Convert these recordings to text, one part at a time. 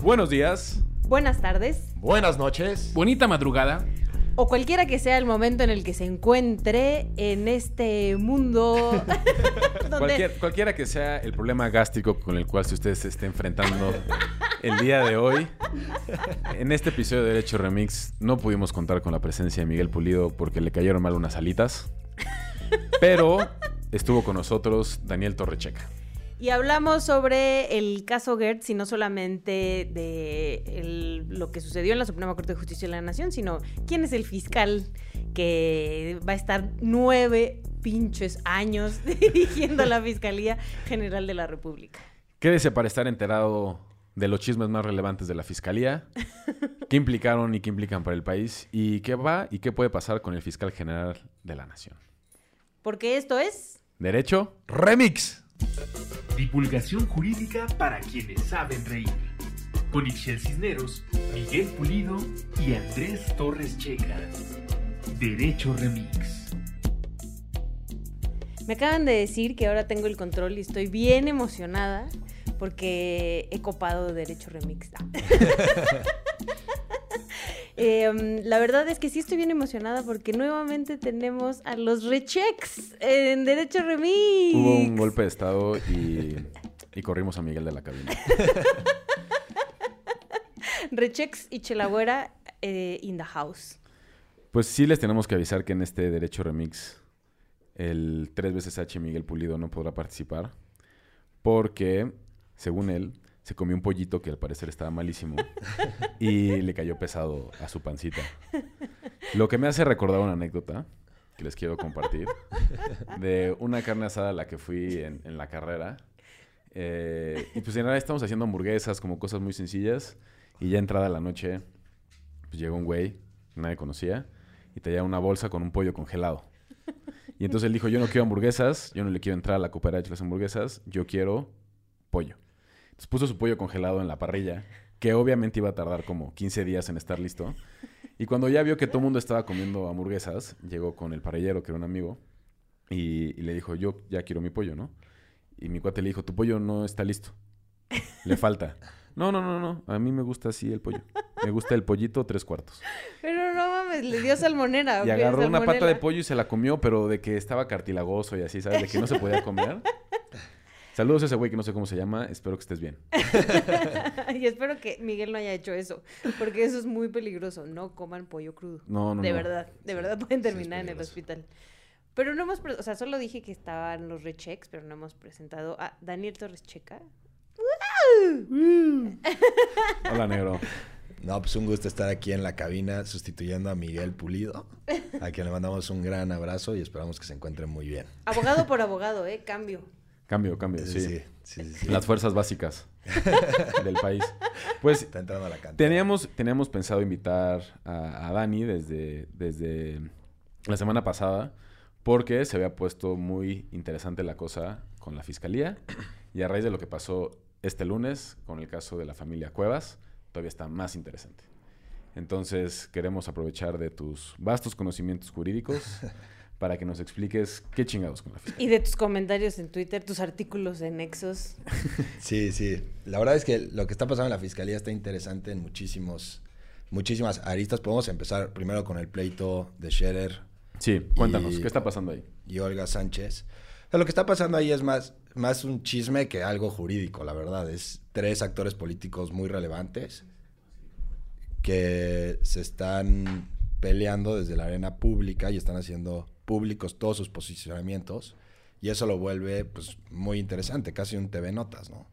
Buenos días. Buenas tardes. Buenas noches. Bonita madrugada. O cualquiera que sea el momento en el que se encuentre en este mundo. donde- Cualquier- cualquiera que sea el problema gástrico con el cual si usted se esté enfrentando el día de hoy, en este episodio de Derecho Remix no pudimos contar con la presencia de Miguel Pulido porque le cayeron mal unas alitas. Pero estuvo con nosotros Daniel Torrecheca. Y hablamos sobre el caso Gertz y no solamente de el- lo que sucedió en la Suprema Corte de Justicia de la Nación, sino quién es el fiscal que va a estar nueve pinches años dirigiendo la Fiscalía General de la República. Quédese para estar enterado de los chismes más relevantes de la Fiscalía, qué implicaron y qué implican para el país, y qué va y qué puede pasar con el fiscal general de la Nación. Porque esto es... ¿Derecho? Remix. Divulgación jurídica para quienes saben reír. Con Ixel Cisneros, Miguel Pulido y Andrés Torres Checa. Derecho Remix. Me acaban de decir que ahora tengo el control y estoy bien emocionada porque he copado Derecho Remix. Eh, la verdad es que sí estoy bien emocionada porque nuevamente tenemos a los rechecks en Derecho Remix. Hubo un golpe de estado y, y corrimos a Miguel de la cabina. Rechecks y Chelagüera eh, in the house. Pues sí les tenemos que avisar que en este Derecho Remix el tres veces H Miguel Pulido no podrá participar porque, según él, se comió un pollito que al parecer estaba malísimo y le cayó pesado a su pancita. Lo que me hace recordar una anécdota que les quiero compartir de una carne asada a la que fui en, en la carrera. Eh, y pues en realidad estamos haciendo hamburguesas, como cosas muy sencillas. Y ya entrada la noche, pues llegó un güey, que nadie conocía, y traía una bolsa con un pollo congelado. Y entonces él dijo, yo no quiero hamburguesas, yo no le quiero entrar a la cooperacha de las hamburguesas, yo quiero pollo. Entonces puso su pollo congelado en la parrilla, que obviamente iba a tardar como 15 días en estar listo. Y cuando ya vio que todo el mundo estaba comiendo hamburguesas, llegó con el parrillero, que era un amigo, y, y le dijo, yo ya quiero mi pollo, ¿no? Y mi cuate le dijo, tu pollo no está listo, le falta. No, no, no, no, a mí me gusta así el pollo. Me gusta el pollito tres cuartos. Pero no mames, le dio salmonera. ¿o Y agarró una pata de pollo y se la comió, pero de que estaba cartilagoso y así, ¿sabes? De que no se podía comer. Saludos a ese güey que no sé cómo se llama. Espero que estés bien. y espero que Miguel no haya hecho eso, porque eso es muy peligroso. No coman pollo crudo. No, no, de no. verdad, de verdad pueden terminar en el hospital. Pero no hemos, o sea, solo dije que estaban los rechecks, pero no hemos presentado a Daniel Torres Checa. Hola, negro. No, pues un gusto estar aquí en la cabina sustituyendo a Miguel Pulido, a quien le mandamos un gran abrazo y esperamos que se encuentre muy bien. Abogado por abogado, ¿eh? Cambio. Cambio, cambio, sí. sí, sí, sí. Las fuerzas básicas del país. Pues Está entrando a la cantera. teníamos, teníamos pensado invitar a, a Dani desde, desde la semana pasada porque se había puesto muy interesante la cosa con la fiscalía y a raíz de lo que pasó este lunes con el caso de la familia Cuevas, todavía está más interesante. Entonces queremos aprovechar de tus vastos conocimientos jurídicos para que nos expliques qué chingados con la fiscalía. Y de tus comentarios en Twitter, tus artículos en Nexos. Sí, sí. La verdad es que lo que está pasando en la fiscalía está interesante en muchísimos, muchísimas aristas. Podemos empezar primero con el pleito de Scherer Sí, cuéntanos, Y- ¿qué está pasando ahí? y Olga Sánchez. O sea, lo que está pasando ahí es más, más un chisme que algo jurídico, la verdad. Es tres actores políticos muy relevantes que se están peleando desde la arena pública y están haciendo públicos todos sus posicionamientos. Y eso lo vuelve pues, muy interesante, casi un TV Notas, ¿no?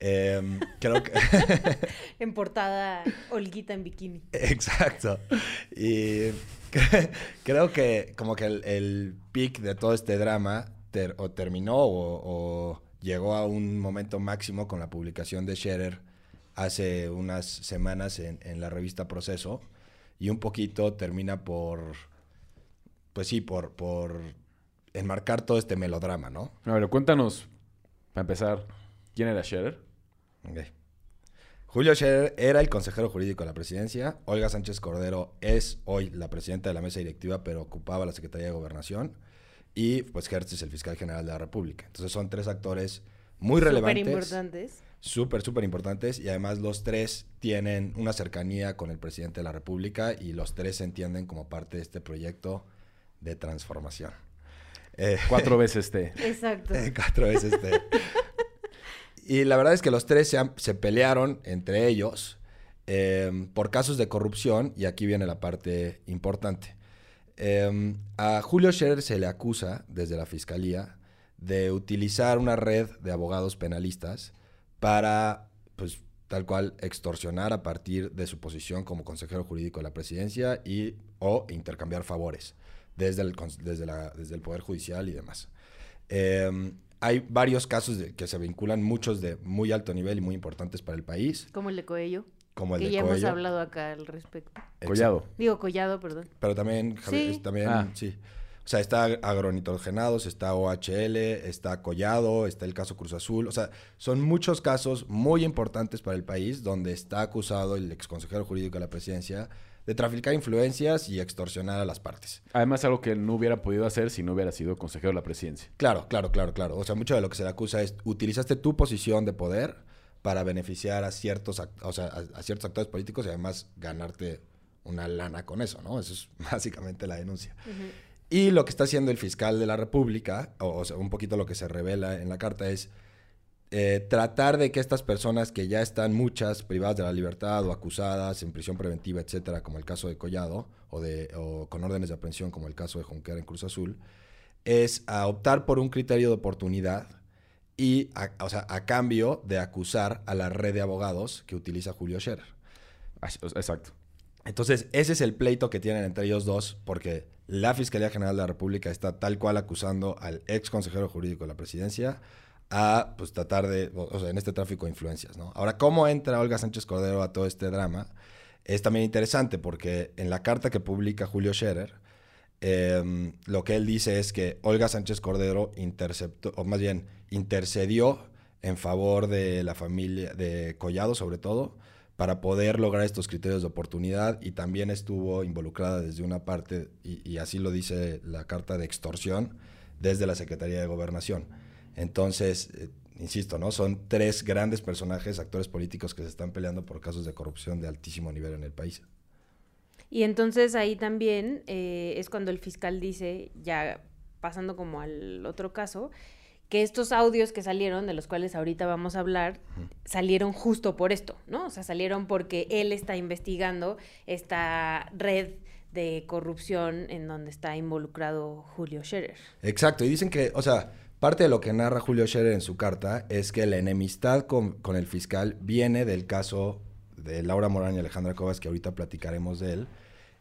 Em, creo que... En portada, Olguita en bikini. Exacto. Y cre- creo que como que el, el pic de todo este drama ter- o terminó o, o llegó a un momento máximo con la publicación de Scherer hace unas semanas en, en la revista Proceso y un poquito termina por, pues sí, por, por enmarcar todo este melodrama, ¿no? A ver, cuéntanos, para empezar, ¿quién era Scherer? Julio Scherer era el consejero jurídico de la presidencia. Olga Sánchez Cordero es hoy la presidenta de la mesa directiva, pero ocupaba la Secretaría de Gobernación. Y pues Hertz es el fiscal general de la República. Entonces son tres actores muy Súper relevantes, importantes. súper, súper importantes y además los tres tienen una cercanía con el presidente de la República y los tres se entienden como parte de este proyecto de transformación. Eh, cuatro veces T. Exacto. Eh, cuatro veces T. y la verdad es que los tres se, han- se pelearon entre ellos eh, por casos de corrupción y aquí viene la parte importante. Eh, a Julio Scherer se le acusa desde la fiscalía de utilizar una red de abogados penalistas para, pues, tal cual, extorsionar a partir de su posición como consejero jurídico de la presidencia y o intercambiar favores desde el, desde la- desde el Poder Judicial y demás. Eh, hay varios casos de- que se vinculan, muchos de muy alto nivel y muy importantes para el país, Como el de Coello. como el que de ya hemos hablado acá al respecto. Collado. Digo, Collado, perdón. Pero también, Javier, Sí. también, Ah. sí. O sea, está agronitrogenados, está OHL, está Collado, está el caso Cruz Azul. O sea, son muchos casos muy importantes para el país donde está acusado el exconsejero jurídico de la presidencia de traficar influencias y extorsionar a las partes. Además, algo que no hubiera podido hacer si no hubiera sido consejero de la presidencia. Claro, claro, claro, claro. O sea, mucho de lo que se le acusa es utilizaste tu posición de poder para beneficiar a ciertos, o sea, a, a ciertos actores políticos y además ganarte una lana con eso, ¿no? Eso es básicamente la denuncia. Y lo que está haciendo el fiscal de la República, o, o sea, un poquito lo que se revela en la carta es eh, tratar de que estas personas que ya están muchas privadas de la libertad o acusadas en prisión preventiva, etcétera, como el caso de Collado, o, de, o con órdenes de aprehensión, como el caso de Junquera en Cruz Azul, es a optar por un criterio de oportunidad y, a, o sea, a cambio de acusar a la red de abogados que utiliza Julio Scherer. Exacto. Entonces, ese es el pleito que tienen entre ellos dos, porque la Fiscalía General de la República está tal cual acusando al ex consejero jurídico de la presidencia a pues tratar de, o, en este tráfico de influencias, ¿no? Ahora, ¿cómo entra Olga Sánchez Cordero a todo este drama? Es también interesante porque en la carta que publica Julio Scherer, eh, lo que él dice es que Olga Sánchez Cordero interceptó, o más bien intercedió en favor de la familia de Collado, sobre todo, para poder lograr estos criterios de oportunidad y también estuvo involucrada desde una parte, y así lo dice la carta de extorsión, desde la Secretaría de Gobernación. Entonces, eh, insisto, ¿no? Son tres grandes personajes, actores políticos que se están peleando por casos de corrupción de altísimo nivel en el país. Y entonces ahí también eh, es cuando el fiscal dice, ya pasando como al otro caso, que estos audios que salieron, de los cuales ahorita vamos a hablar, salieron justo por esto, ¿no? O sea, salieron porque él está investigando esta red de corrupción en donde está involucrado Julio Scherer. Exacto, y dicen que, o sea, parte de lo que narra Julio Scherer en su carta es que la enemistad con, el fiscal viene del caso de Laura Morán y Alejandra Cobas, que ahorita platicaremos de él.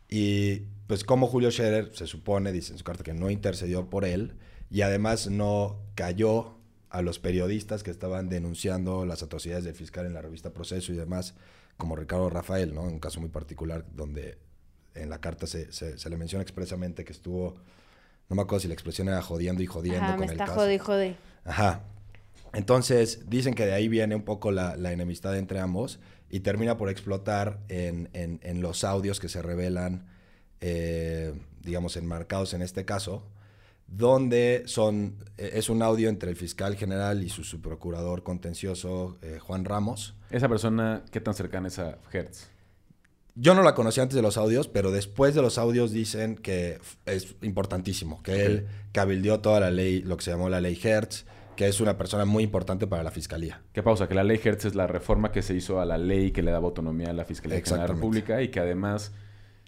Y pues como Julio Scherer se supone, dice en su carta, que no intercedió por él y además no cayó a los periodistas que estaban denunciando las atrocidades del fiscal en la revista Proceso y demás, como Ricardo Rafael, ¿no? Un caso muy particular donde en la carta se le menciona expresamente que estuvo, no me acuerdo si la expresión era jodiendo y jodiendo Ajá, con me el está caso. jode y jode. Ajá. Entonces, dicen que de ahí viene un poco la, la enemistad entre ambos y termina por explotar en, en- en los audios que se revelan, eh, digamos, enmarcados en este caso, donde son, eh, es un audio entre el fiscal general y su subprocurador contencioso, eh, Juan Ramos. Esa persona, ¿qué tan cercana es a Hertz? Yo no la conocí antes de los audios, pero después de los audios dicen que es importantísimo, que él cabildeó toda la ley, lo que se llamó la ley Hertz, que es una persona muy importante para la fiscalía. ¿Qué pausa? Que la ley Hertz es la reforma que se hizo a la ley que le daba autonomía a la Fiscalía General de la. República y que además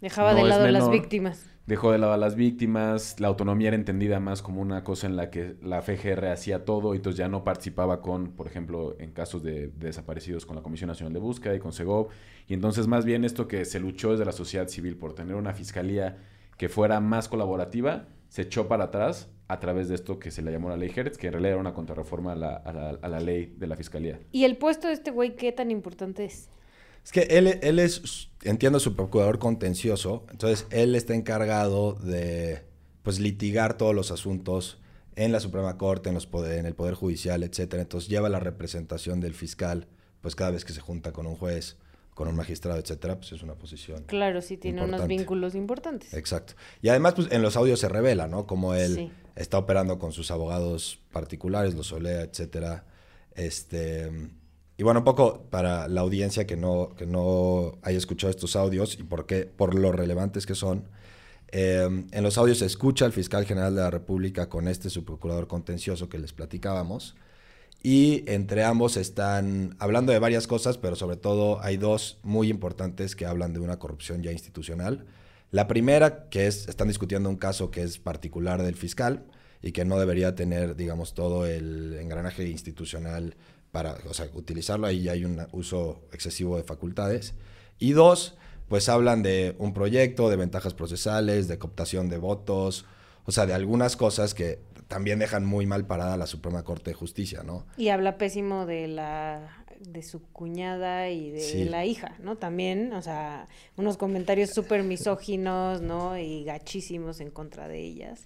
Dejaba No de lado a las menor. víctimas. dejó de lado a las víctimas, la autonomía era entendida más como una cosa en la que la FGR hacía todo y entonces ya no participaba con, por ejemplo, en casos de, de desaparecidos con la Comisión Nacional de Búsqueda y con SEGOV. Y entonces más bien esto que se luchó desde la sociedad civil por tener una fiscalía que fuera más colaborativa, se echó para atrás a través de esto que se le llamó la ley Hertz, que en realidad era una contrarreforma a la, a la, a la ley de la fiscalía. ¿Y el puesto de este güey qué tan importante es? Es que él, él es, entiendo, su procurador contencioso, entonces él está encargado de pues litigar todos los asuntos en la Suprema Corte, en, los poder- en el Poder Judicial, etcétera. Entonces lleva la representación del fiscal, pues cada vez que se junta con un juez, con un magistrado, etcétera, pues es una posición. Claro, sí tiene unos vínculos importantes. Exacto. Y además, pues en los audios se revela, ¿no? Como él Sí. está operando con sus abogados particulares, los Olea, etcétera. Este. Y bueno, un poco para la audiencia que no, que no haya escuchado estos audios y por, qué, por lo relevantes que son. eh, en los audios se escucha al fiscal general de la República con este subprocurador contencioso que les platicábamos. Y entre ambos están hablando de varias cosas, pero sobre todo hay dos muy importantes que hablan de una corrupción ya institucional. La primera, que es, están discutiendo un caso que es particular del fiscal y que no debería tener, digamos, todo el engranaje institucional para, o sea, utilizarlo. Ahí ya hay un uso excesivo de facultades. Y dos, pues hablan de un proyecto, de ventajas procesales, de cooptación de votos, o sea, de algunas cosas que también dejan muy mal parada a la Suprema Corte de Justicia, ¿no? Y habla pésimo de la de su cuñada y de Sí. la hija, ¿no? También, o sea, unos comentarios súper misóginos, ¿no? Y gachísimos en contra de ellas.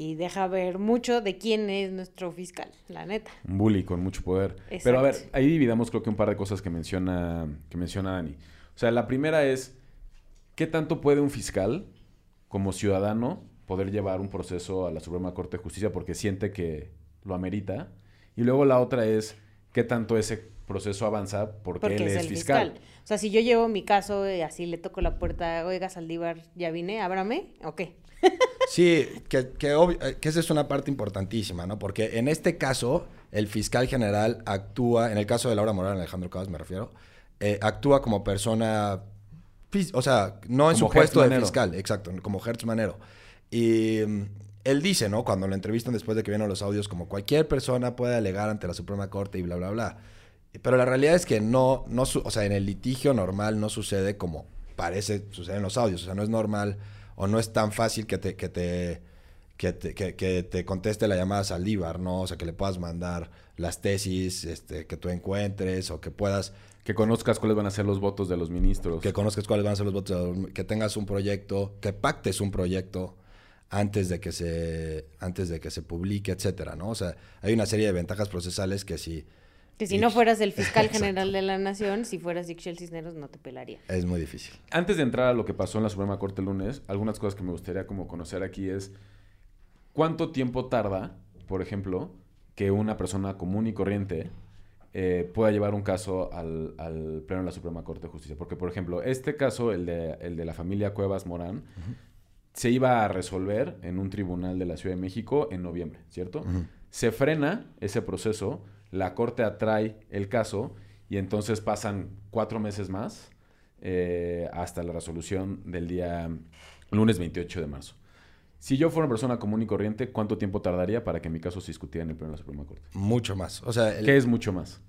Y deja ver mucho de quién es nuestro fiscal, la neta. Un bully con mucho poder. Pero a ver, Exacto. ahí dividamos creo que un par de cosas que menciona, que menciona Dani. O sea, la primera es, ¿qué tanto puede un fiscal como ciudadano poder llevar un proceso a la Suprema Corte de Justicia porque siente que lo amerita? Y luego la otra es, ¿qué tanto ese proceso avanza porque, Porque él es, el fiscal? fiscal. O sea, si yo llevo mi caso y así le toco la puerta, oiga, Saldívar, ¿ya vine? ¿Ábrame? ¿O qué? Sí, que, que, obvio- eh, que esa es una parte importantísima, ¿no? Porque en este caso, el fiscal general actúa, en el caso de Laura Morán, Alejandro Cabas me refiero, eh, actúa como persona, o sea, no en Como su puesto de fiscal, exacto, como Hertz Manero. Y mm, él dice, ¿no? Cuando lo entrevistan después de que vieron los audios, como cualquier persona puede alegar ante la Suprema Corte y bla, bla, bla. Pero la realidad es que no, no su- o sea, en el litigio normal no sucede como parece suceder en los audios. O sea, no es normal o no es tan fácil que te, que te, que te, que- que te conteste la llamada Saldívar, ¿no? O sea, que le puedas mandar las tesis este, que tú encuentres o que puedas, Que conozcas cuáles van a ser los votos de los ministros. que conozcas cuáles van a ser los votos, que tengas un proyecto, que pactes un proyecto antes de que se, antes de que se publique, etcétera, ¿no? O sea, hay una serie de ventajas procesales que sí Que si no fueras el fiscal general de la nación, si fueras Ixchel Cisneros, no te pelaría. es muy difícil. Antes de entrar a lo que pasó en la Suprema Corte el lunes, algunas cosas que me gustaría como conocer aquí es cuánto tiempo tarda, por ejemplo, que una persona común y corriente eh, pueda llevar un caso al, al Pleno de la Suprema Corte de Justicia. Porque, por ejemplo, este caso, el de, el de la familia Cuevas Morán, se iba a resolver en un tribunal de la Ciudad de México en noviembre, ¿cierto? Se frena ese proceso, la Corte atrae el caso y entonces pasan cuatro meses más eh, hasta la resolución del día lunes 28 de marzo. Si yo fuera una persona común y corriente, ¿cuánto tiempo tardaría para que mi caso se discutiera en el Pleno de la Suprema Corte? Mucho más. O sea, el- ¿Qué es mucho más?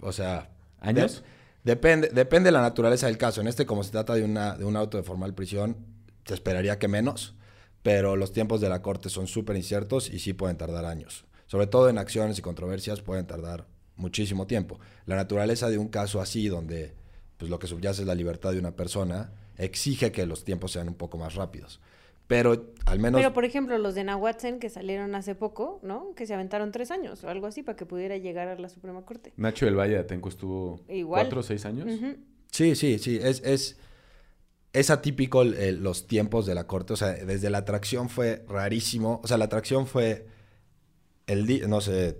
o sea, ¿Años? de- depende, depende de la naturaleza del caso. En este, como se trata de, una, de un auto de formal prisión, te esperaría que menos, pero los tiempos de la corte son súper inciertos y sí pueden tardar años. Sobre todo en acciones y controversias pueden tardar muchísimo tiempo. La naturaleza de un caso así, donde pues, lo que subyace es la libertad de una persona, exige que los tiempos sean un poco más rápidos. Pero al menos... Pero, por ejemplo, los de Nahuatzen que salieron hace poco, ¿no? Que se aventaron tres años o algo así para que pudiera llegar a la Suprema Corte. Nacho del Valle de Atenco estuvo Igual. cuatro o seis años. Sí, sí, sí. Es, es, es atípico el- el- los tiempos de la corte. O sea, desde la atracción fue rarísimo. O sea, la atracción fue el día, no sé,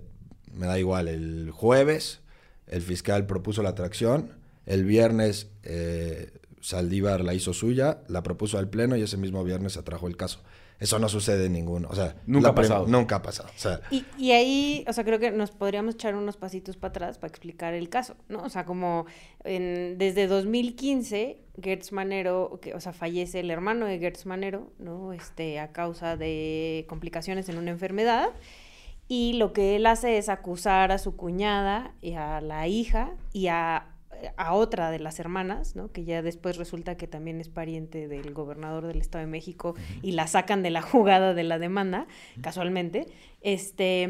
me da igual, el jueves el fiscal propuso la atracción. El viernes eh, Saldívar la hizo suya, la propuso al pleno y ese mismo viernes atrajo el caso. Eso no sucede en ningún, o sea, Nunca ha pasado. Nunca ha pasado. O sea, Y, y ahí, o sea, creo que nos podríamos echar unos pasitos para atrás para explicar el caso, ¿no? O sea, como en- desde 2015, Gertz Manero, que, o sea, fallece el hermano de Gertz Manero, ¿no? Este, a causa de complicaciones en una enfermedad. Y lo que él hace es acusar a su cuñada y a la hija y a, a otra de las hermanas, ¿no? Que ya después resulta que también es pariente del gobernador del Estado de México y la sacan de la jugada de la demanda, casualmente, este,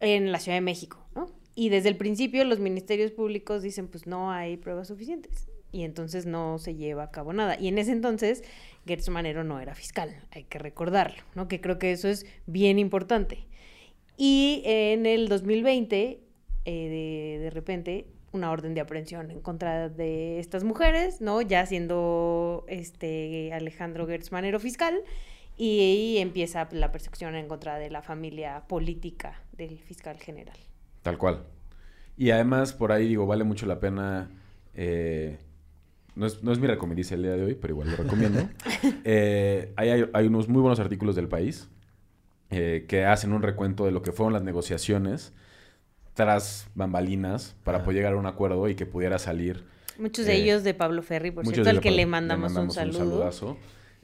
en la Ciudad de México, ¿no? Y desde el principio los ministerios públicos dicen, pues no hay pruebas suficientes. Y entonces no se lleva a cabo nada. Y en ese entonces, Gertz Manero no era fiscal, hay que recordarlo, ¿no? Que creo que eso es bien importante. Y en el 2020, eh, de, de repente, una orden de aprehensión en contra de estas mujeres, ¿no? Ya siendo este Alejandro Gertz Manero fiscal, y ahí empieza la persecución en contra de la familia política del fiscal general. Tal cual. Y además, por ahí digo, vale mucho la pena. eh, no, es, no es mi recomendación el día de hoy, pero igual lo recomiendo. Eh, hay, hay unos muy buenos artículos del país eh, que hacen un recuento de lo que fueron las negociaciones tras bambalinas para Ajá. poder llegar a un acuerdo y que pudiera salir Muchos de Eh, ellos de Pablo Ferri, por cierto, de al que le mandamos, un mandamos saludo. saludazo.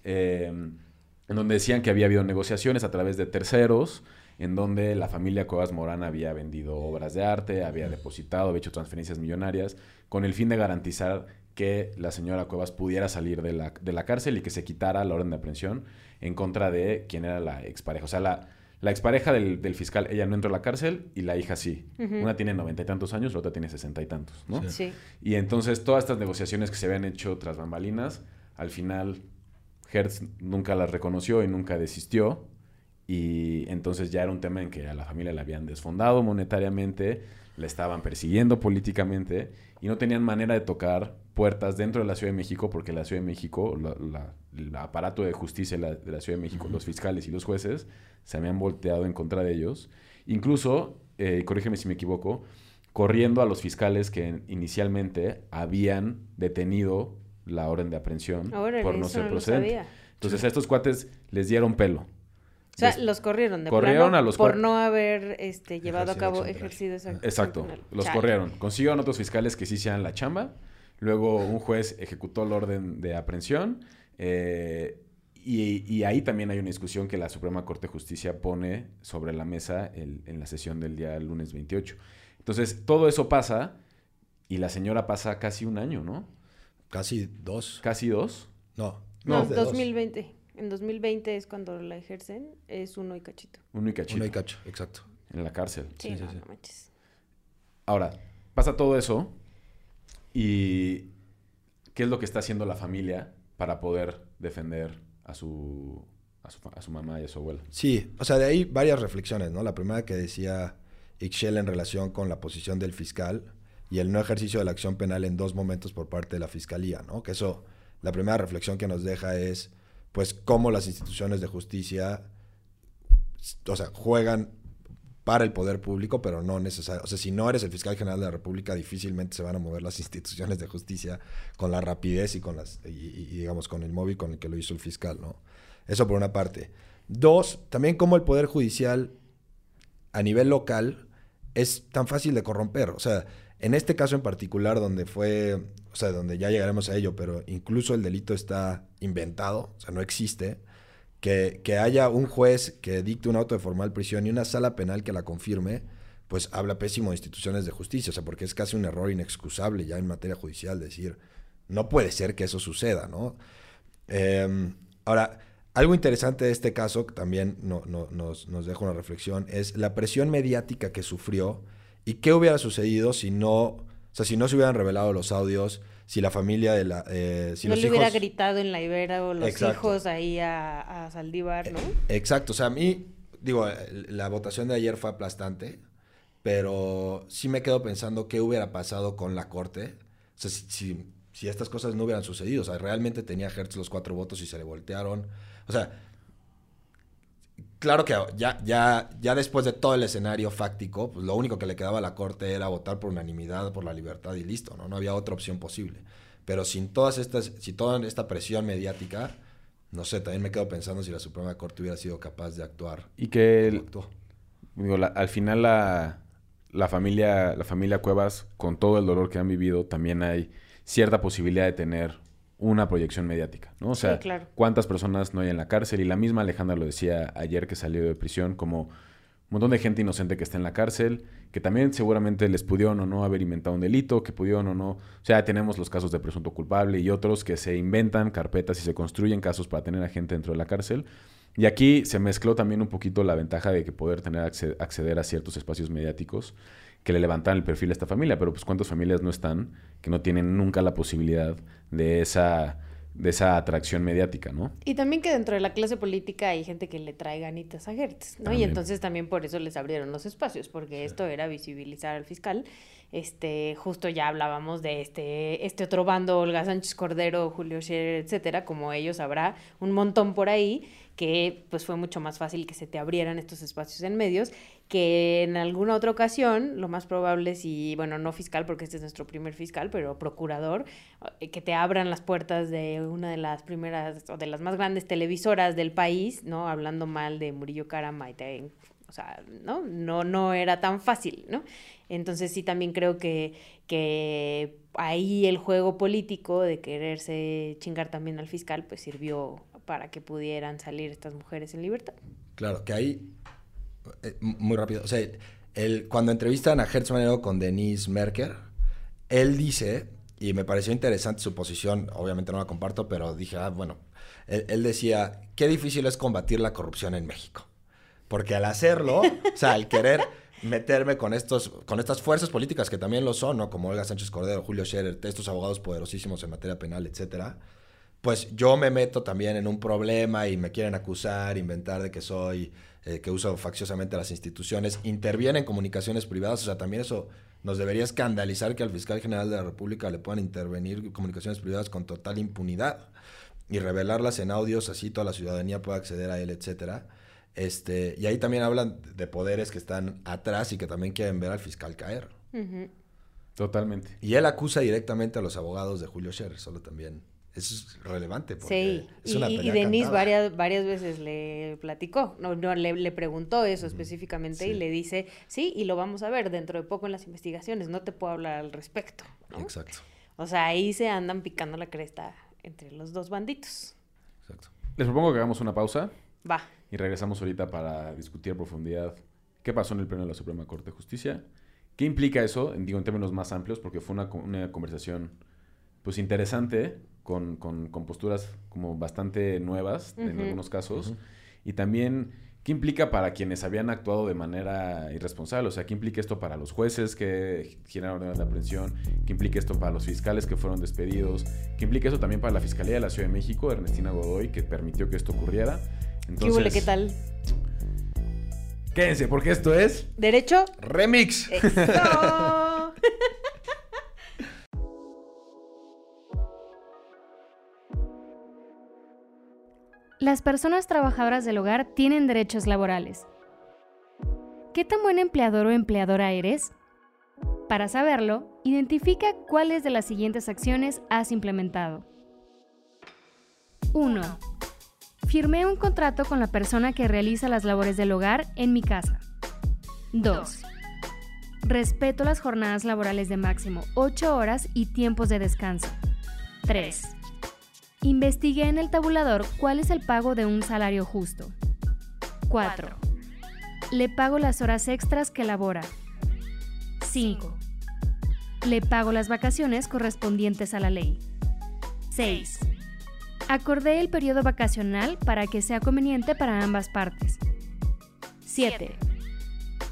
Eh, en donde decían que había habido negociaciones a través de terceros, en donde la familia Cuevas Morán había vendido obras de arte, había depositado, había hecho transferencias millonarias, con el fin de garantizar que la señora Cuevas pudiera salir de la, de la cárcel y que se quitara la orden de aprehensión en contra de quien era la expareja. O sea, la, la expareja del, del fiscal, ella no entró a la cárcel y la hija sí. Una tiene noventa y tantos años, la otra tiene sesenta y tantos, ¿no? Sí. Sí. Y entonces todas estas negociaciones que se habían hecho tras bambalinas, al final Hertz nunca las reconoció y nunca desistió. Y entonces ya era un tema en que a la familia la habían desfondado monetariamente, la estaban persiguiendo políticamente y no tenían manera de tocar puertas dentro de la Ciudad de México porque la Ciudad de México, la- la- el aparato de justicia de la, de la Ciudad de México, los fiscales y los jueces se habían volteado en contra de ellos. Incluso, eh, y corrígeme si me equivoco, corriendo a los fiscales que inicialmente habían detenido la orden de aprehensión Órale, por no ser no procedente. Entonces a estos cuates les dieron pelo. O sea, los corrieron de Corrieron plano a los por no haber este, llevado a cabo ejercido esa Exacto, los Chale. corrieron. Consiguieron otros fiscales que sí hicieran la chamba. Luego un juez ejecutó la orden de aprehensión. eh, y, y ahí también hay una discusión que la Suprema Corte de Justicia pone sobre la mesa el- en la sesión del día lunes 28. Entonces, todo eso pasa y la señora pasa casi un año, ¿no? Casi dos. Casi dos. No. No, de dos. 2020. En 2020 es cuando la ejercen, es uno y cachito. Uno y cachito. Uno y cacho, exacto. en la cárcel. Sí, Sí, sí, no, sí. no manches. Ahora, pasa todo eso y ¿qué es lo que está haciendo la familia para poder defender a su, a su, a su mamá y a su abuela? Sí, o sea, de ahí varias reflexiones, ¿no? La primera que decía Ixchel en relación con la posición del fiscal y el no ejercicio de la acción penal en dos momentos por parte de la fiscalía, ¿no? Que eso, la primera reflexión que nos deja es, pues, cómo las instituciones de justicia, o sea, juegan para el poder público, pero no necesariamente. O sea, si no eres el fiscal general de la República, difícilmente se van a mover las instituciones de justicia con la rapidez y con las, y, y- digamos, con el móvil con el que lo hizo el fiscal, ¿no? Eso por una parte. Dos, también como el poder judicial a nivel local es tan fácil de corromper. O sea, en este caso en particular, donde fue, o sea, donde ya llegaremos a ello, pero incluso el delito está inventado, o sea, no existe. Que, que haya un juez que dicte un auto de formal prisión y una sala penal que la confirme, pues habla pésimo de instituciones de justicia, o sea, porque es casi un error inexcusable ya en materia judicial decir, no puede ser que eso suceda, ¿no? Eh, ahora, algo interesante de este caso, que también no- no- nos, nos deja una reflexión, es la presión mediática que sufrió y qué hubiera sucedido si no, o sea, si no se hubieran revelado los audios, si la familia de la... eh, si no los le hubiera gritado en la Ibera o los Exacto. hijos ahí a, a Saldívar, ¿no? Exacto, o sea, a mí, digo, la votación de ayer fue aplastante, pero sí me quedo pensando qué hubiera pasado con la corte, o sea, si, si, si estas cosas no hubieran sucedido, o sea, realmente tenía Hertz los cuatro votos y se le voltearon, o sea, claro que ya, ya, ya después de todo el escenario fáctico, pues lo único que le quedaba a la corte era votar por unanimidad, por la libertad y listo, ¿no? No había otra opción posible. Pero sin todas estas, si toda esta presión mediática, no sé, también me quedo pensando si la Suprema Corte hubiera sido capaz de actuar Y que el- actuó. digo, la- al final la, la familia, la familia Cuevas, con todo el dolor que han vivido, también hay cierta posibilidad de tener una proyección mediática, ¿no? O Sí, sea, claro. cuántas personas no hay en la cárcel. Y la misma Alejandra lo decía ayer que salió de prisión, como un montón de gente inocente que está en la cárcel, que también seguramente les pudieron o no haber inventado un delito, que pudieron o no. O sea, tenemos los casos de presunto culpable y otros que se inventan carpetas y se construyen casos para tener a gente dentro de la cárcel. Y aquí se mezcló también un poquito la ventaja de que poder tener acce- acceder a ciertos espacios mediáticos que le levantan el perfil a esta familia, pero pues cuántas familias no están que no tienen nunca la posibilidad de esa de esa atracción mediática, ¿no? Y también que dentro de la clase política hay gente que le trae ganitas a Hertz, ¿no? Y entonces también por eso les abrieron los espacios, porque esto era visibilizar al fiscal. Este, justo ya hablábamos de este, este otro bando, Olga Sánchez Cordero, Julio Scherer, etcétera, como ellos habrá un montón por ahí, que pues fue mucho más fácil que se te abrieran estos espacios en medios. que en alguna otra ocasión, lo más probable si, bueno, no fiscal, porque este es nuestro primer fiscal, pero procurador, eh, que te abran las puertas de una de las primeras o de las más grandes televisoras del país, ¿no? Hablando mal de Murillo Caramba y o sea, ¿no? No, no era tan fácil, ¿no? Entonces sí también creo que, que ahí el juego político de quererse chingar también al fiscal, pues sirvió para que pudieran salir estas mujeres en libertad. Claro, que ahí eh, muy rápido. O sea, el, cuando entrevistan a Hertz Manero con Denise Merker, él dice, y me pareció interesante su posición, obviamente no la comparto, pero dije, ah, bueno, él, decía, qué difícil es combatir la corrupción en México. Porque al hacerlo, o sea, al querer meterme con, estos, con estas fuerzas políticas que también lo son, ¿no? Como Olga Sánchez Cordero, Julio Scherer, estos abogados poderosísimos en materia penal, etcétera, pues yo me meto también en un problema y me quieren acusar, inventar de que soy eh, que usa facciosamente las instituciones, interviene en comunicaciones privadas, o sea, también eso nos debería escandalizar que al fiscal general de la República le puedan intervenir comunicaciones privadas con total impunidad y revelarlas en audios, así toda la ciudadanía pueda acceder a él, etcétera. Este, y ahí también hablan de poderes que están atrás y que también quieren ver al fiscal caer. Totalmente. Y él acusa directamente a los abogados de Julio Scherer, solo también es relevante. Porque sí, y, Denise varias, varias veces le platicó, no, no le, preguntó eso específicamente y le dice, sí, y lo vamos a ver dentro de poco en las investigaciones, no te puedo hablar al respecto. Exacto. O sea, ahí se andan picando la cresta entre los dos banditos. Exacto. Les propongo que hagamos una pausa. Va. Y regresamos ahorita para discutir a profundidad qué pasó en el pleno de la Suprema Corte de Justicia. ¿Qué implica eso? Digo, en términos más amplios, porque fue una, una conversación pues interesante con, con, posturas como bastante nuevas en algunos casos. Y también, ¿qué implica para quienes habían actuado de manera irresponsable? O sea, ¿qué implica esto para los jueces que generaron órdenes de aprehensión? ¿Qué implica esto para los fiscales que fueron despedidos? ¿Qué implica eso también para la Fiscalía de la Ciudad de México, Ernestina Godoy, que permitió que esto ocurriera? Entonces, ¿Qué, ¿Qué tal? Quédense, porque esto es... Derecho. Remix. Las personas trabajadoras del hogar tienen derechos laborales. ¿Qué tan buen empleador o empleadora eres? Para saberlo, identifica cuáles de las siguientes acciones has implementado. 1. Firmé un contrato con la persona que realiza las labores del hogar en mi casa. 2. Respeto las jornadas laborales de máximo 8 horas y tiempos de descanso. 3. Investigué en el tabulador cuál es el pago de un salario justo. 4. Le pago las horas extras que labora. 5. Le pago las vacaciones correspondientes a la ley. 6. Acordé el periodo vacacional para que sea conveniente para ambas partes. 7.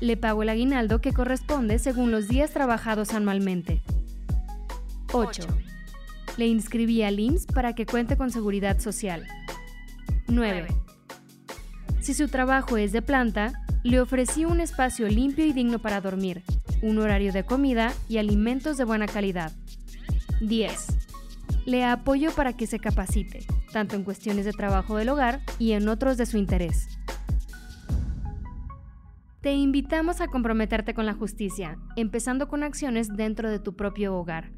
Le pago el aguinaldo que corresponde según los días trabajados anualmente. 8 le inscribí al IMSS para que cuente con seguridad social. 9. Si su trabajo es de planta, le ofrecí un espacio limpio y digno para dormir, un horario de comida y alimentos de buena calidad. 10. Le apoyo para que se capacite, tanto en cuestiones de trabajo del hogar y en otros de su interés. Te invitamos a comprometerte con la justicia, empezando con acciones dentro de tu propio hogar.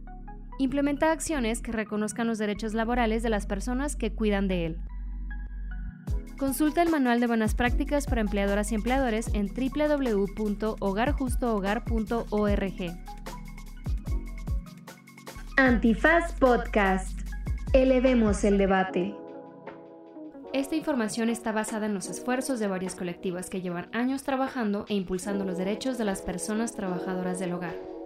Implementa acciones que reconozcan los derechos laborales de las personas que cuidan de él. Consulta el manual de buenas prácticas para empleadoras y empleadores en www.hogarjustohogar.org. Antifaz Podcast. Elevemos el debate. Esta información está basada en los esfuerzos de varios colectivos que llevan años trabajando e impulsando los derechos de las personas trabajadoras del hogar.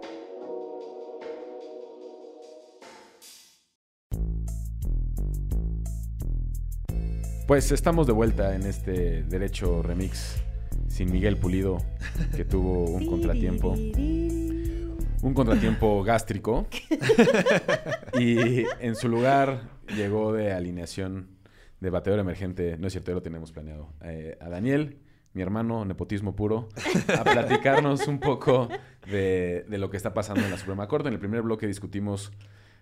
Pues estamos de vuelta en este Derecho Remix sin Miguel Pulido, que tuvo un contratiempo. Un contratiempo gástrico. y en su lugar llegó de alineación de bateador emergente, no es cierto, ya lo tenemos planeado, eh, a Daniel, mi hermano, nepotismo puro, a platicarnos un poco de, de, lo que está pasando en la Suprema Corte. En el primer bloque discutimos,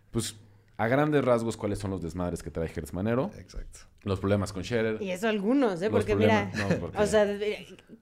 pues, a grandes rasgos cuáles son los desmadres que trae Hertz Manero, Exacto. los problemas con Scherer. Y eso algunos, ¿eh? Porque mira, problemas- no, porque- o sea,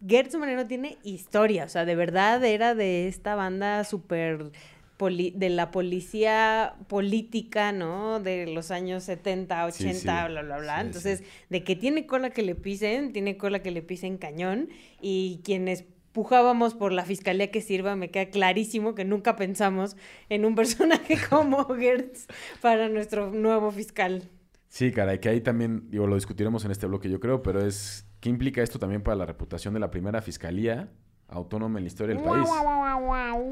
Gertz Manero tiene historia, o sea, de verdad era de esta banda súper poli- de la policía política, ¿no? De los años 70, Sí, 80, sí. bla, bla, bla. Sí, Entonces, de que tiene cola que le pisen, tiene cola que le pisen cañón. Y quienes pujábamos por la fiscalía que sirva, me queda clarísimo que nunca pensamos en un personaje como Gertz para nuestro nuevo fiscal. Sí, caray, que ahí también, digo, lo discutiremos en este bloque, yo creo, pero es, ¿qué implica esto también para la reputación de la primera fiscalía autónoma en la historia del país?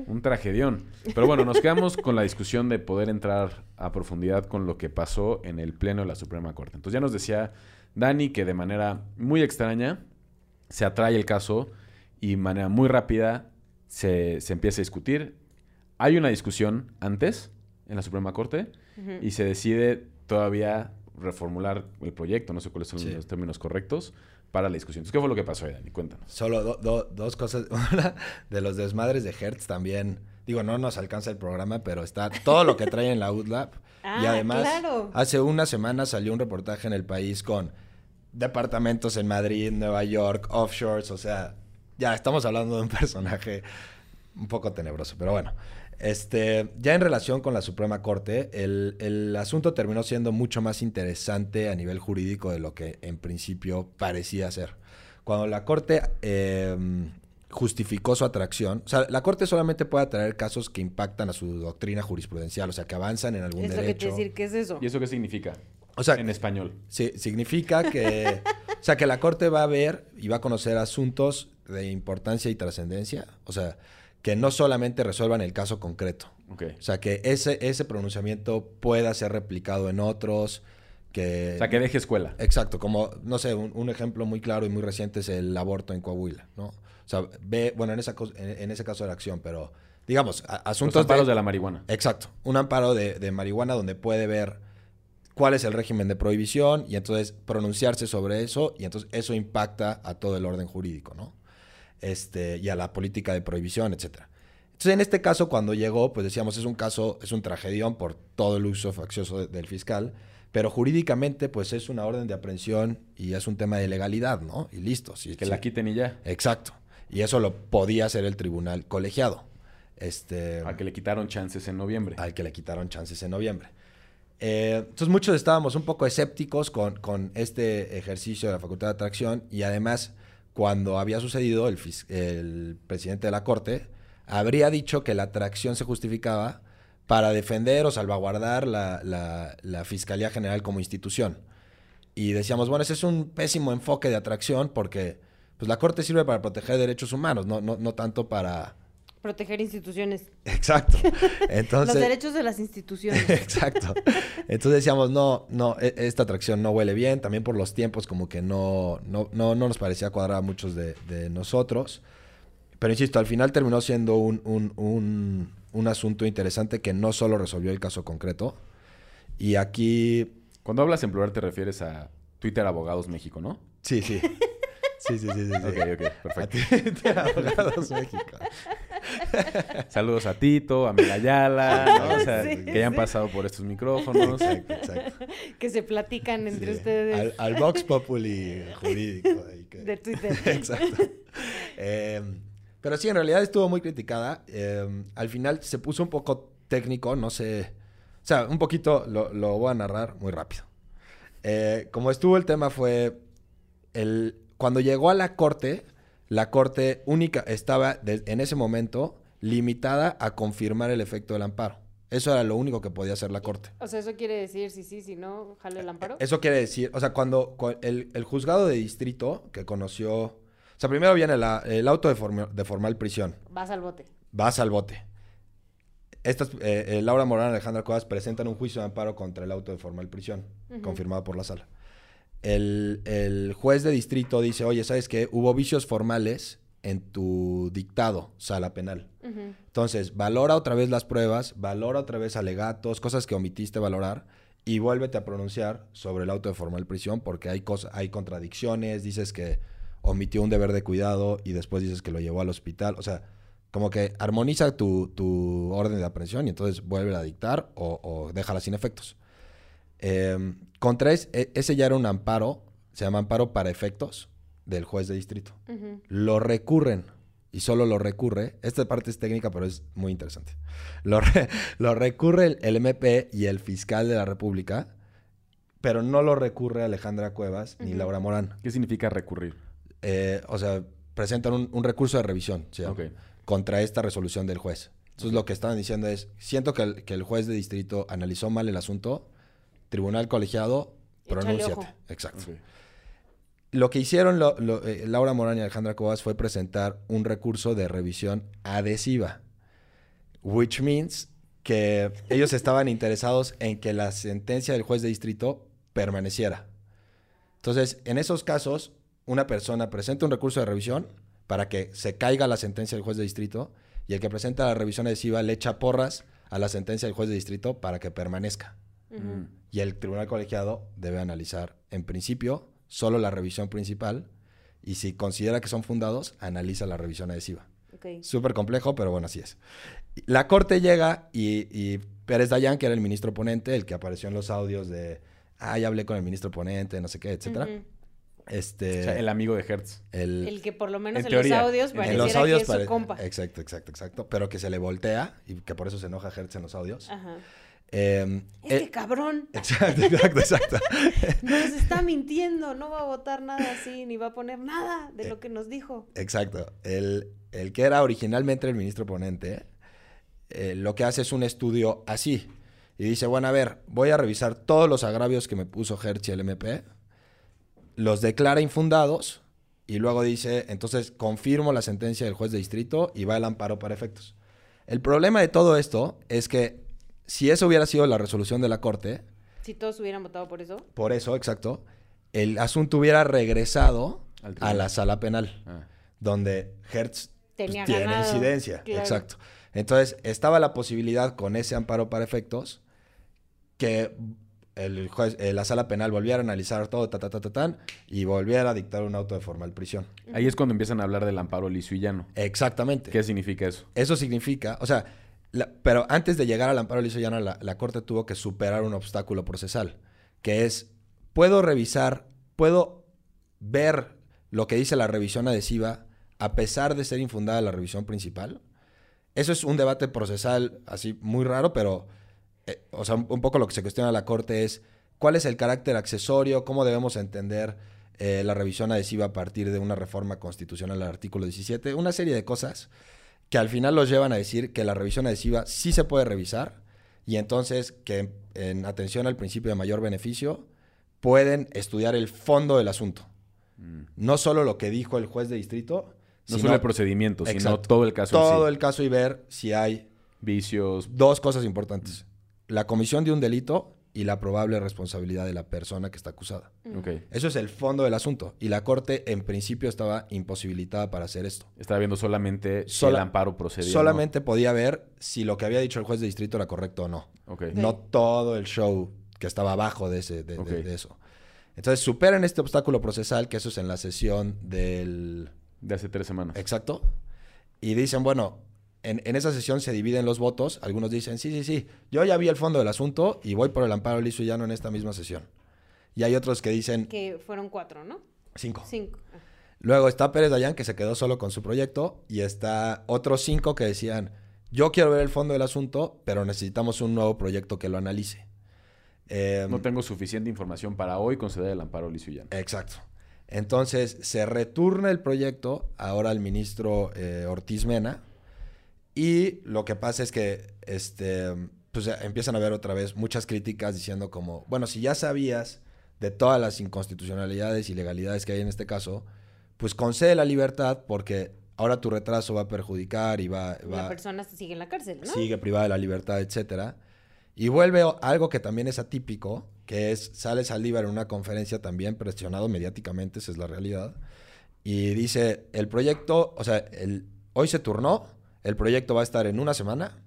Un tragedión. Pero bueno, nos quedamos con la discusión de poder entrar a profundidad con lo que pasó en el Pleno de la Suprema Corte. Entonces ya nos decía Dani que de manera muy extraña se atrae el caso y de manera muy rápida se, se empieza a discutir. Hay una discusión antes en la Suprema Corte y se decide todavía reformular el proyecto, no sé cuáles son Sí. los términos correctos, para la discusión. Entonces, ¿qué fue lo que pasó ahí, Dani? Cuéntanos. Solo do- do- dos cosas. Una de los desmadres de Hertz también. Digo, no nos alcanza el programa, pero está todo lo que trae en la UDLAP. y Ah, además, claro. hace una semana salió un reportaje en el país con departamentos en Madrid, Nueva York, offshores. O sea, ya estamos hablando de un personaje un poco tenebroso, pero bueno. Este, ya en relación con la Suprema Corte, el, el asunto terminó siendo mucho más interesante a nivel jurídico de lo que en principio parecía ser. Cuando la Corte eh, justificó su atracción, o sea, la Corte solamente puede atraer casos que impactan a su doctrina jurisprudencial, o sea, que avanzan en algún Es lo que derecho. decir, ¿qué es eso? ¿Y eso qué significa? O sea, en español. Sí, significa que, o sea, que la Corte va a ver y va a conocer asuntos de importancia y trascendencia, o sea, que no solamente resuelvan el caso concreto, Ok. o sea, que ese, ese pronunciamiento pueda ser replicado en otros, que... O sea, que deje escuela. Exacto, como, no sé, un, un ejemplo muy claro y muy reciente es el aborto en Coahuila, ¿no? O sea, ve, bueno, en, esa, en, en ese caso de la acción, pero, digamos, a- Los asuntos amparos de la marihuana. Exacto, un amparo de, de marihuana donde puede ver cuál es el régimen de prohibición y entonces pronunciarse sobre eso y entonces eso impacta a todo el orden jurídico, ¿no? Este, y a la política de prohibición, etcétera. Entonces, en este caso, cuando llegó, pues decíamos, es un caso, es un tragedión por todo el uso faccioso de- del fiscal, pero jurídicamente, pues es una orden de aprehensión y es un tema de legalidad, ¿no? Y listo. sí, Que sí. la quiten y ya. Exacto. Y eso lo podía hacer el tribunal colegiado. Este, A que le quitaron chances en noviembre. al que le quitaron chances en noviembre. Eh, entonces muchos estábamos un poco escépticos con, con este ejercicio de la facultad de atracción y además cuando había sucedido el, el presidente de la corte habría dicho que la atracción se justificaba para defender o salvaguardar la, la- la Fiscalía General como institución. Y decíamos, bueno, ese es un pésimo enfoque de atracción porque pues, la corte sirve para proteger derechos humanos, no, no, no tanto para... Proteger instituciones. Exacto. Entonces, Los derechos de las instituciones. Exacto. Entonces decíamos, no, no, e- esta atracción no huele bien, también por los tiempos como que no, no, no, no nos parecía cuadrar a muchos de, de nosotros. Pero insisto, al final terminó siendo un, un, un, un asunto interesante que no solo resolvió el caso concreto. Y aquí, Cuando hablas en plural te refieres a Twitter Abogados México, ¿no? sí, sí. Sí, sí, sí, sí. sí. Ok, ok, A perfecto. ti, te Abogados México. Saludos a Tito, a Megayala, ¿no? O sea, Sí, que hayan sí. pasado por estos micrófonos. Exacto, exacto. que se platican entre Sí. ustedes Al, al Vox Populi jurídico. que- de Twitter. Exacto. Eh, pero sí, en realidad estuvo muy criticada. Eh, al final se puso un poco técnico, no sé. O sea, un poquito lo, lo voy a narrar muy rápido. Eh, como estuvo el tema fue el cuando llegó a la corte, la corte única estaba de- en ese momento limitada a confirmar el efecto del amparo. Eso era lo único que podía hacer la corte. O sea, eso quiere decir si sí, si no, jale el amparo. Eso quiere decir, o sea, cuando, cu- el, el juzgado de distrito que conoció, o sea, primero viene la- el auto de, forma- de formal prisión, Vas al bote. vas al bote. Estas, eh, eh, Laura Morán y Alejandra Cuevas presentan un juicio de amparo contra el auto de formal prisión, confirmado por la sala. El, el juez de distrito dice, oye, ¿sabes qué? Hubo vicios formales en tu dictado, sala penal. Entonces, valora otra vez las pruebas, valora otra vez alegatos, cosas que omitiste valorar y vuélvete a pronunciar sobre el auto de formal prisión porque hay, cosas, hay contradicciones, dices que omitió un deber de cuidado y después dices que lo llevó al hospital. O sea, como que armoniza tu, tu orden de aprehensión y entonces vuelve a dictar o, o déjala sin efectos. Eh, contra es- e- ese ya era un amparo, se llama amparo para efectos del juez de distrito. Lo recurren y solo lo recurre. Esta parte es técnica, pero es muy interesante. Lo, re- lo recurre el, el MP y el fiscal de la República, pero no lo recurre Alejandra Cuevas ni. Laura Morán. ¿Qué significa recurrir? Eh, o sea, presentan un, un recurso de revisión contra esta resolución del juez. Entonces lo que estaban diciendo es, siento que el, que el juez de distrito analizó mal el asunto, tribunal colegiado, pronúnciate. Exacto. Lo que hicieron lo- lo- eh, Laura Morán y Alejandra Cuevas fue presentar un recurso de revisión adhesiva, which means que ellos estaban interesados en que la sentencia del juez de distrito permaneciera. Entonces, en esos casos, una persona presenta un recurso de revisión para que se caiga la sentencia del juez de distrito y el que presenta la revisión adhesiva le echa porras a la sentencia del juez de distrito para que permanezca. Ujú. Y el tribunal colegiado debe analizar, en principio, solo la revisión principal y si considera que son fundados, analiza la revisión adhesiva. Súper complejo, pero bueno, así es. La corte llega y, y Pérez Dayan, que era el ministro ponente, el que apareció en los audios de, ah, ya hablé con el ministro ponente, no sé qué, etcétera. Este, O sea, el amigo de Hertz. el- El que por lo menos En en, teoría, los audios pareciera en los audios que es pare- su compa. Exacto, exacto, exacto. Pero que se le voltea y que por eso se enoja Hertz en los audios. Ajá. Eh, Este eh, cabrón exacto, exacto, exacto. nos está mintiendo, no va a votar nada así, ni va a poner nada de lo que nos dijo. Exacto. El, el que era originalmente el ministro ponente, eh, lo que hace es un estudio así. Y dice, bueno, a ver, voy a revisar todos los agravios que me puso Hertz y el MP, los declara infundados y luego dice, entonces confirmo la sentencia del juez de distrito y va el amparo para efectos. El problema de todo esto es que si eso hubiera sido la resolución de la Corte, Si todos hubieran votado por eso. por eso, exacto, el asunto hubiera regresado a la sala penal Ah. donde Hertz pues, Tenía tiene incidencia. claro. Exacto. Entonces, estaba la posibilidad con ese amparo para efectos que el juez, eh, la sala penal volviera a analizar todo, ta, ta, ta, ta, tan, y volviera a dictar un auto de formal prisión. Ahí es cuando empiezan a hablar del amparo liso y llano. Exactamente. ¿Qué significa eso? Eso significa, o sea, pero antes de llegar al amparo liso llano, la, Corte tuvo que superar un obstáculo procesal, que es, puedo revisar, puedo ver lo que dice la revisión adhesiva a pesar de ser infundada la revisión principal. Eso es un debate procesal así muy raro, pero, eh, o sea, un, un poco lo que se cuestiona la Corte es cuál es el carácter accesorio, cómo debemos entender eh, la revisión adhesiva a partir de una reforma constitucional al artículo 17, una serie de cosas que al final los llevan a decir que la revisión adhesiva sí se puede revisar y entonces que en atención al principio de mayor beneficio pueden estudiar el fondo del asunto. No solo lo que dijo el juez de distrito, No sino solo el procedimiento, sino todo el caso en todo sí. el caso y ver si hay Vicios. dos cosas importantes. La comisión de un delito y la probable responsabilidad de la persona que está acusada. Ok. Eso es el fondo del asunto. Y la Corte en principio estaba imposibilitada para hacer esto. Estaba viendo solamente si el amparo procedía. no. Solamente podía ver si lo que había dicho el juez de distrito era correcto o no. Ok. No todo el show que estaba abajo de, ese, de, de- Ok. de eso. Entonces superan este obstáculo procesal, que eso es en la sesión del... De hace tres semanas. Exacto. Y dicen, bueno, en, en esa sesión se dividen los votos. Algunos dicen, sí, sí, sí, yo ya vi el fondo del asunto y voy por el amparo liso y llano en esta misma sesión. Y hay otros que dicen, Que fueron cuatro, ¿no? cinco. Cinco. Ah. Luego está Pérez Dayan, que se quedó solo con su proyecto, y está otros cinco que decían, yo quiero ver el fondo del asunto, pero necesitamos un nuevo proyecto que lo analice. Eh, No tengo suficiente información para hoy conceder el amparo liso y llano. Exacto. Entonces se returna el proyecto ahora al ministro eh, Ortiz Mena y lo que pasa es que este, pues, eh, empiezan a haber otra vez muchas críticas diciendo como, bueno, si ya sabías de todas las inconstitucionalidades y ilegalidades que hay en este caso, pues concede la libertad porque ahora tu retraso va a perjudicar y va, va La persona sigue en la cárcel, ¿no? sigue privada de la libertad, etcétera. Y vuelve algo que también es atípico, que es, sale Saldívar en una conferencia también presionado mediáticamente, esa es la realidad, y dice, el proyecto, o sea, el, hoy se turnó, el proyecto va a estar en una semana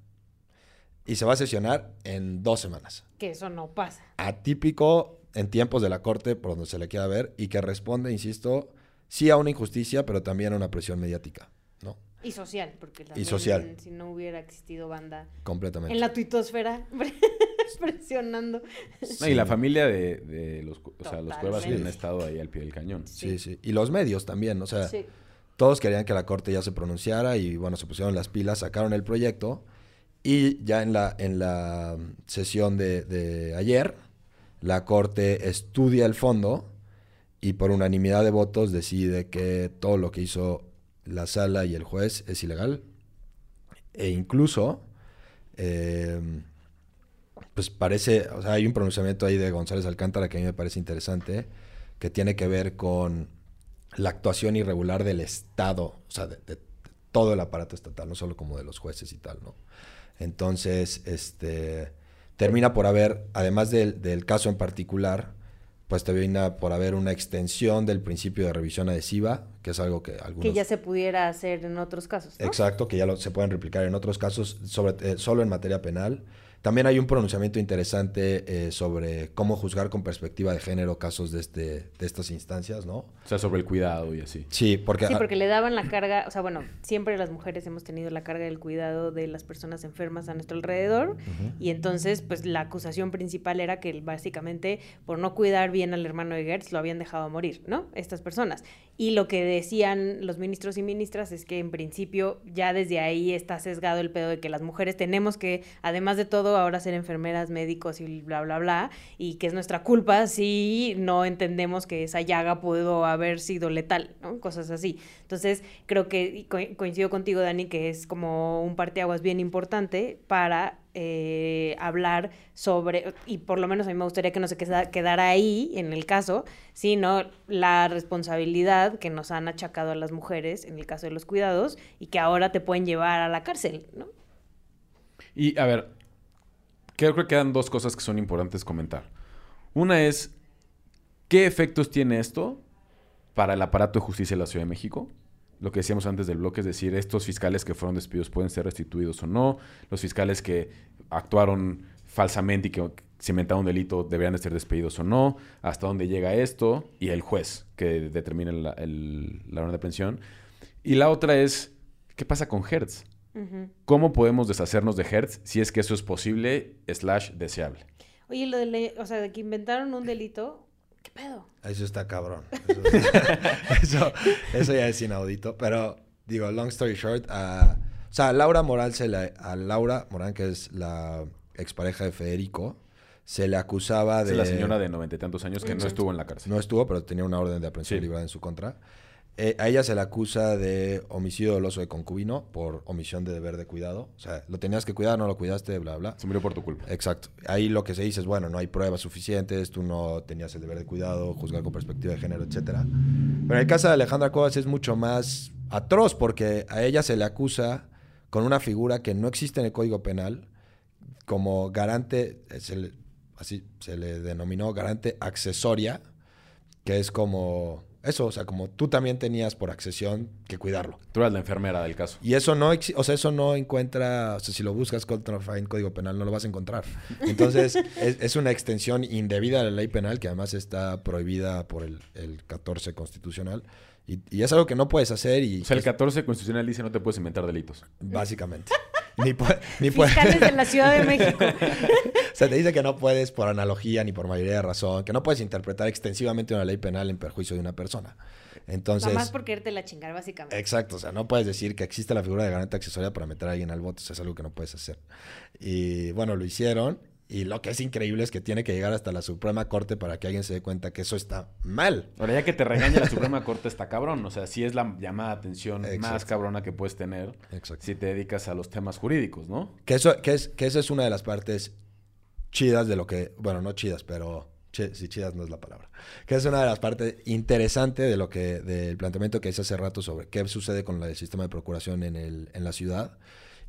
y se va a sesionar en dos semanas. Que eso no pasa. Atípico en tiempos de la Corte, por donde se le quiera ver, y que responde, insisto, sí a una injusticia, pero también a una presión mediática, ¿no? Y social, porque también social. si no hubiera existido banda Completamente. en la tuitosfera presionando. No, y la familia de, de los, o sea, los cuevas han estado ahí al pie del cañón. Sí, sí. Y los medios también, o sea, Sí. Todos querían que la corte ya se pronunciara y bueno, se pusieron las pilas, sacaron el proyecto y ya en la, en la sesión de, de ayer, la corte estudia el fondo y por unanimidad de votos decide que todo lo que hizo la sala y el juez es ilegal. E incluso eh, pues parece, o sea, hay un pronunciamiento ahí de González Alcántara que a mí me parece interesante, que tiene que ver con la actuación irregular del Estado, o sea, de, todo el aparato estatal, no solo como de los jueces y tal, ¿no? Entonces, este, termina por haber, además del, del caso en particular, pues termina por haber una extensión del principio de revisión adhesiva, que es algo que algunos... Que ya se pudiera hacer en otros casos. ¿no? Exacto, que ya lo- se pueden replicar en otros casos, sobre, eh, solo en materia penal. También hay un pronunciamiento interesante eh, sobre cómo juzgar con perspectiva de género casos de, este, de estas instancias, ¿no? O sea, sobre el cuidado y así. Sí, porque... Sí, porque le daban la carga, o sea, bueno, siempre las mujeres hemos tenido la carga del cuidado de las personas enfermas a nuestro alrededor y entonces, pues la acusación principal era que básicamente por no cuidar bien al hermano de Gertz lo habían dejado morir, ¿no? Estas personas. Y lo que decían los ministros y ministras es que en principio ya desde ahí está sesgado el pedo de que las mujeres tenemos que, además de todo, ahora ser enfermeras, médicos y bla, bla, bla, y que es nuestra culpa si no entendemos que esa llaga pudo haber sido letal, ¿no? Cosas así. Entonces, creo que coincido contigo, Dani, que es como un parteaguas bien importante para eh, hablar sobre, y por lo menos a mí me gustaría que no se queda- quedara ahí en el caso, sino la responsabilidad que nos han achacado a las mujeres en el caso de los cuidados y que ahora te pueden llevar a la cárcel, ¿no? Y a ver, creo que quedan dos cosas que son importantes comentar. Una es, ¿qué efectos tiene esto para el aparato de justicia de la Ciudad de México? Lo que decíamos antes del bloque, es decir, estos fiscales que fueron despidos pueden ser restituidos o no, los fiscales que actuaron falsamente y que se inventaron un delito deberían de ser despedidos o no, hasta dónde llega esto, y el juez que determina la, el- la orden de pensión. Y la otra es, ¿qué pasa con Hertz? ¿Cómo podemos deshacernos de Hertz si es que eso es posible slash deseable? Oye, lo de, o sea, de que inventaron un delito, ¿qué pedo? Eso está cabrón. Eso, eso, eso ya es inaudito. Pero, digo, long story short, a, o sea, a Laura Moral se le, a Laura Morán, que es la expareja de Federico, se le acusaba Es de... la señora de noventa y tantos años que no estuvo en la cárcel. No estuvo, pero tenía una orden de aprehensión Sí. librada en su contra. Eh, a ella se le acusa de homicidio doloso de concubino por omisión de deber de cuidado. O sea, lo tenías que cuidar, no lo cuidaste, bla, bla. Se murió por tu culpa. Exacto. Ahí lo que se dice es, bueno, no hay pruebas suficientes, tú no tenías el deber de cuidado, juzgar con perspectiva de género, etcétera. Pero en el caso de Alejandra Cuevas es mucho más atroz porque a ella se le acusa con una figura que no existe en el Código Penal como garante, eh, se le- así se le denominó garante accesoria, que es como eso, o sea, como tú también tenías por accesión que cuidarlo. Tú eras la enfermera del caso. Y eso no, o sea, eso no encuentra, o sea, si lo buscas en Código Penal no lo vas a encontrar. Entonces, es, es una extensión indebida de la ley penal que además está prohibida por el, el 14 constitucional. Y, y es algo que no puedes hacer y O sea, el es- 14 constitucional dice no te puedes inventar delitos. básicamente. Ni ni Fiscales de la Ciudad de México. o sea, te dice que no puedes por analogía ni por mayoría de razón, que no puedes interpretar extensivamente una ley penal en perjuicio de una persona. Entonces, más por quererte la chingar, básicamente. Exacto, o sea, no puedes decir que existe la figura de garante accesoria para meter a alguien al bote, o sea, es algo que no puedes hacer. Y bueno, lo hicieron, y lo que es increíble es que tiene que llegar hasta la Suprema Corte para que alguien se dé cuenta que eso está mal. Ahora, ya que te regaña la Suprema Corte está cabrón. O sea, sí es la llamada de atención más cabrona que puedes tener Exacto. si te dedicas a los temas jurídicos, ¿no? Que eso, que es, que esa es una de las partes chidas de lo que, bueno, no chidas, pero chi- sí, chidas no es la palabra. Que es una de las partes interesantes de lo que, del planteamiento que hice hace rato sobre qué sucede con el sistema de procuración en, el, en la ciudad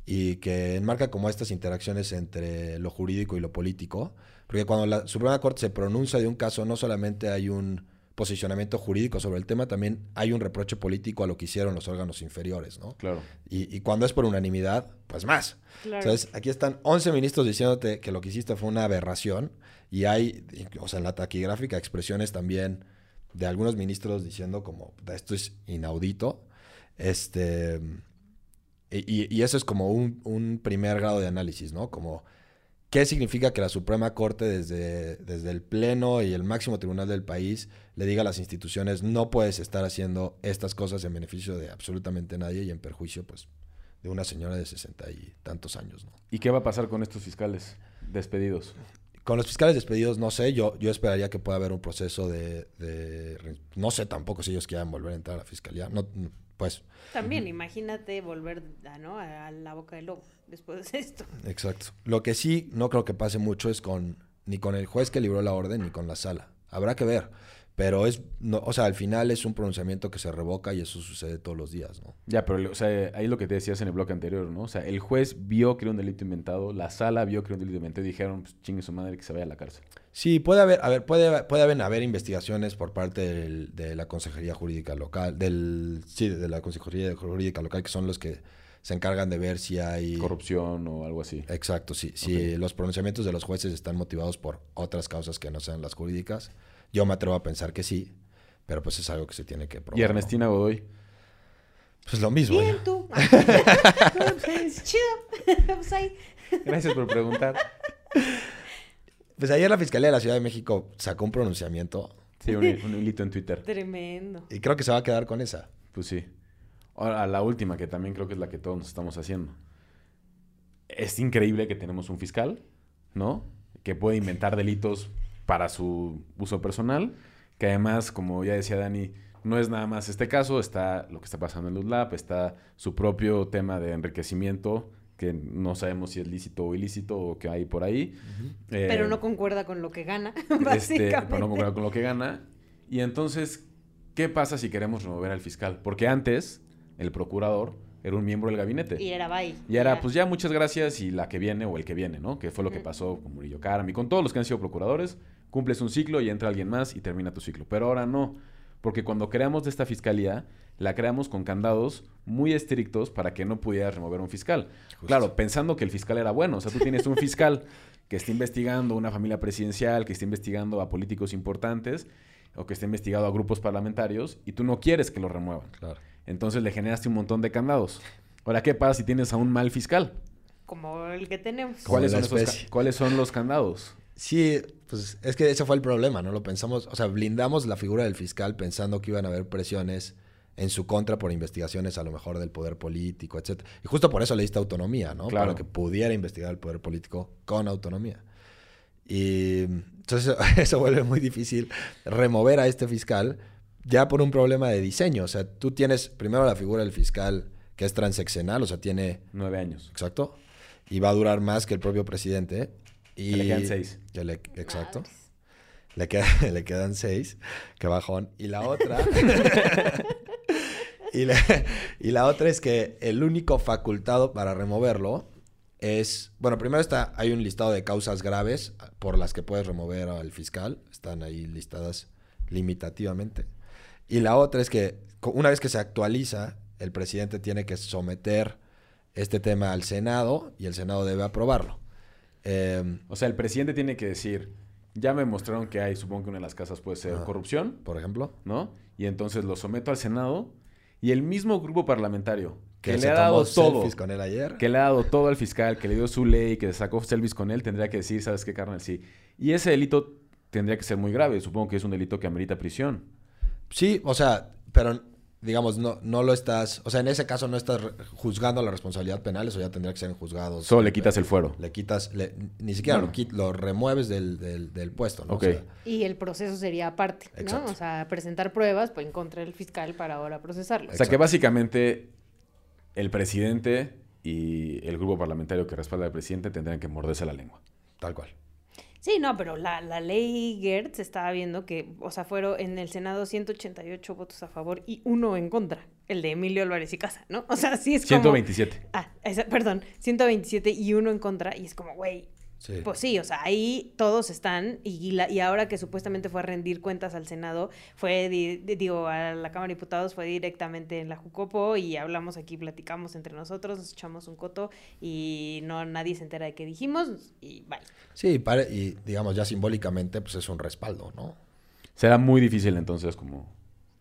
y que enmarca como estas interacciones entre lo jurídico y lo político. Porque cuando la Suprema Corte se pronuncia de un caso, no solamente hay un posicionamiento jurídico sobre el tema, también hay un reproche político a lo que hicieron los órganos inferiores, ¿no? Claro. Y, y cuando es por unanimidad, pues más. Claro. Entonces, aquí están 11 ministros diciéndote que lo que hiciste fue una aberración. Y hay, o sea, en la taquigráfica, expresiones también de algunos ministros diciendo como, esto es inaudito. Este, Y, y eso es como un, un primer grado de análisis, ¿no? Como ¿Qué significa que la Suprema Corte desde, desde el Pleno y el máximo tribunal del país le diga a las instituciones no puedes estar haciendo estas cosas en beneficio de absolutamente nadie y en perjuicio pues de una señora de sesenta y tantos años? ¿no? ¿Y qué va a pasar con estos fiscales despedidos? Con los fiscales despedidos, no sé, yo, yo esperaría que pueda haber un proceso de, de No sé tampoco si ellos quieran volver a entrar a la fiscalía. No, pues. También, imagínate volver ¿no? a la boca del lobo después de esto. Exacto. Lo que sí no creo que pase mucho es con ni con el juez que libró la orden ni con la sala. Habrá que ver. Pero es, no, o sea, al final es un pronunciamiento que se revoca y eso sucede todos los días, ¿no? Ya, pero, o sea, ahí lo que te decías en el bloque anterior, ¿no? O sea, el juez vio que era un delito inventado, la sala vio que era un delito inventado y dijeron, pues chingue su madre que se vaya a la cárcel. Sí, puede haber, a ver, puede, puede haber, haber investigaciones por parte de la Consejería Jurídica Local, del, sí, de la Consejería Jurídica Local, que son los que se encargan de ver si hay... Corrupción o algo así. Exacto, sí. Si los pronunciamientos de los jueces están motivados por otras causas que no sean las jurídicas, yo me atrevo a pensar que sí, pero pues es algo que se tiene que probar. ¿Y Ernestina Godoy? Pues lo mismo. Bien, tú. pues, chido. Pues Gracias por preguntar. Pues ayer la Fiscalía de la Ciudad de México sacó un pronunciamiento. Sí, un, un hilito en Twitter. Tremendo. Y creo que se va a quedar con esa. Pues sí. Ahora, la última, que también creo que es la que todos nos estamos haciendo. Es increíble que tenemos un fiscal, ¿no? Que puede inventar delitos para su uso personal, que además, como ya decía Dani, no es nada más este caso, está lo que está pasando en LULAP, está su propio tema de enriquecimiento, que no sabemos si es lícito o ilícito o que hay por ahí. Eh, pero no concuerda con lo que gana, básicamente. Este, pero no concuerda con lo que gana. Y entonces, ¿qué pasa si queremos remover al fiscal? Porque antes, el procurador era un miembro del gabinete. Y era bye. Y era, pues ya muchas gracias y la que viene o el que viene, ¿no? Que fue lo que pasó con Murillo Karam y con todos los que han sido procuradores. Cumples un ciclo y entra alguien más y termina tu ciclo. Pero ahora no, porque cuando creamos de esta fiscalía, la creamos con candados muy estrictos para que no pudiera remover un fiscal. Claro, pensando que el fiscal era bueno. O sea, tú tienes un fiscal que está investigando una familia presidencial, que está investigando a políticos importantes o que está investigando a grupos parlamentarios y tú no quieres que lo remuevan. Claro. Entonces le generaste un montón de candados. Ahora, ¿qué pasa si tienes a un mal fiscal? Como el que tenemos. ¿Cuáles son, ¿Cuáles son los candados? Sí, pues es que ese fue el problema, ¿no? Lo pensamos, o sea, blindamos la figura del fiscal pensando que iban a haber presiones en su contra por investigaciones a lo mejor del poder político, etc. Y justo por eso le diste autonomía, ¿no? Claro. Para que pudiera investigar el poder político con autonomía. Y entonces eso vuelve muy difícil remover a este fiscal ya por un problema de diseño. O sea, tú tienes primero la figura del fiscal que es transeccional, o sea, tiene... Nueve años. Exacto. Y va a durar más que el propio presidente. Y le quedan seis. exacto. Le, le quedan seis. Qué bajón. Y la otra... y, y la otra es que el único facultado para removerlo es... Bueno, primero está, hay un listado de causas graves por las que puedes remover al fiscal. Están ahí listadas limitativamente. Y la otra es que una vez que se actualiza, el presidente tiene que someter este tema al Senado y el Senado debe aprobarlo. Em, o sea, el presidente tiene que decir, ya me mostraron que hay, supongo que una de las casas puede ser corrupción. Por ejemplo. ¿No? Y entonces lo someto al Senado y el mismo grupo parlamentario que, le ha dado todo. Con él ayer. Que le ha dado todo al fiscal, que le dio su ley, que sacó selfies con él, tendría que decir, ¿sabes qué, carnal? Sí. Y ese delito tendría que ser muy grave. Supongo que es un delito que amerita prisión. Sí, o sea, pero digamos, no, no lo estás, o sea, en ese caso no estás juzgando la responsabilidad penal, eso ya tendría que ser en juzgados. Solo le quitas el fuero. Le quitas, ni siquiera lo, lo, remueves del, del, puesto, ¿no? y el proceso sería aparte, ¿no? O sea, presentar pruebas pues, en contra del fiscal para ahora procesarlo. O sea, que básicamente el presidente y el grupo parlamentario que respalda al presidente tendrían que morderse la lengua. Tal cual. Sí, no, pero la, la ley Gertz estaba viendo que, o sea, fueron en el Senado 188 votos a favor y uno en contra, el de Emilio Álvarez y Casa, ¿no? O sea, sí es como... 127. Ah, perdón, 127 y uno en contra y es como, güey, pues sí, o sea, ahí todos están y, la, y ahora que supuestamente fue a rendir cuentas al Senado, fue, digo, a la Cámara de Diputados, fue directamente en la Jucopo y hablamos aquí, platicamos entre nosotros, nos echamos un coto y no nadie se entera de qué dijimos y bye. Sí, y digamos ya simbólicamente pues es un respaldo, ¿no? Será muy difícil entonces como...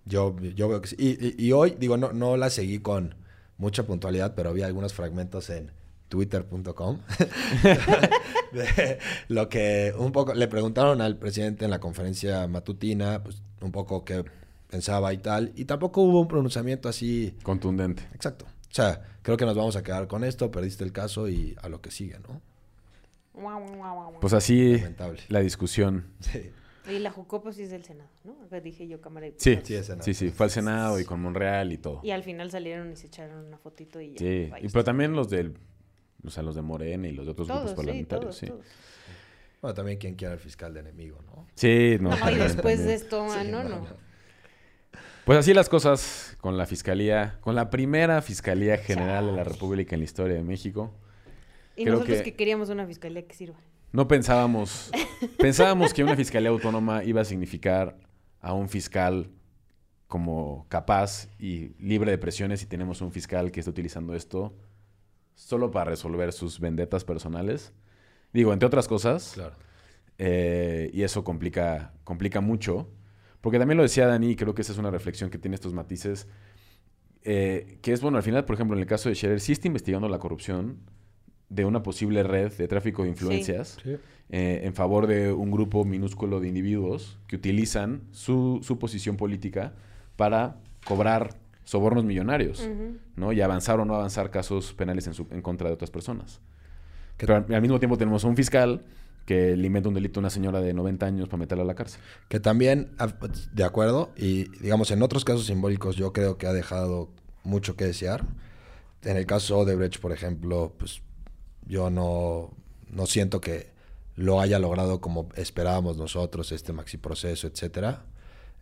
Yo, yo veo que sí. Y, y, hoy, digo, no, no la seguí con mucha puntualidad, pero había algunos fragmentos en twitter.com lo que un poco le preguntaron al presidente en la conferencia matutina, pues un poco qué pensaba y tal, y tampoco hubo un pronunciamiento así Contundente. exacto. O sea, creo que nos vamos a quedar con esto, perdiste el caso y a lo que sigue, ¿no? Pues así Lamentable. la discusión. Sí. Y la Jucopo sí es del Senado, ¿no? Dije yo Cámara de Sí, Diputados. Sí, sí, sí. Fue al Senado y con Monreal y todo. Y al final salieron y se echaron una fotito y ya. Sí, y pero también los del, o sea, los de Morena y los de otros todos, grupos sí, parlamentarios, todos, sí. todos. Bueno, también quien quiera el fiscal de enemigo, ¿no? Sí, no. No, y después también. de esto, ah, Sí, no, no, no. no. Pues así las cosas con la Fiscalía, con la primera Fiscalía General de la República en la historia de México. Y Creo nosotros que- que... queríamos una fiscalía que sirva. No pensábamos, pensábamos que una Fiscalía Autónoma iba a significar a un fiscal como capaz y libre de presiones y tenemos un fiscal que está utilizando esto solo para resolver sus vendetas personales. Digo, entre otras cosas, Claro. Eh, y eso complica, complica mucho. Porque también lo decía Dani, y creo que esa es una reflexión que tiene estos matices. eh, que es bueno, al final, por ejemplo, en el caso de Scherer, sí está investigando la corrupción de una posible red de tráfico de influencias Sí. eh, en favor de un grupo minúsculo de individuos que utilizan su, su posición política para cobrar sobornos millonarios. ¿no? Y avanzar o no avanzar casos penales en, su- en contra de otras personas. Que- Pero al, al mismo tiempo tenemos a un fiscal que le inventa un delito a una señora de 90 años para meterla a la cárcel. Que también, ah, de acuerdo, y digamos, en otros casos simbólicos yo creo que ha dejado mucho que desear. En el caso de Brecht, por ejemplo, pues yo no, no siento que lo haya logrado como esperábamos nosotros, este maxi proceso, etcétera.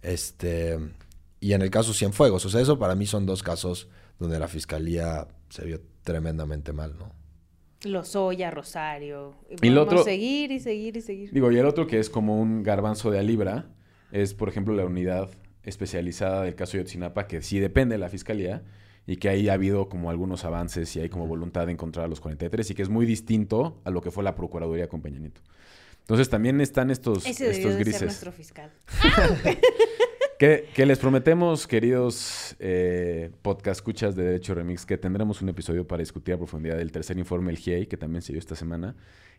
Este, y en el caso Cienfuegos, o sea, eso para mí son dos casos donde la fiscalía se vio tremendamente mal, ¿no? Lozoya, Rosario. Y podemos otro- seguir y seguir y seguir. Digo, y el otro que es como un garbanzo de a libra es, por ejemplo, la unidad especializada del caso Yotzinapa, que sí depende de la fiscalía y que ahí ha habido como algunos avances y hay como voluntad de encontrar a los 43 y que es muy distinto a lo que fue la Procuraduría con Peña Nieto. Entonces también están estos, Ese estos de ser grises. nuestro fiscal. Que, que les prometemos, queridos eh, podcast escuchas de Derecho Remix, que tendremos un episodio para discutir a profundidad del tercer informe del GIEI, que también se dio esta semana,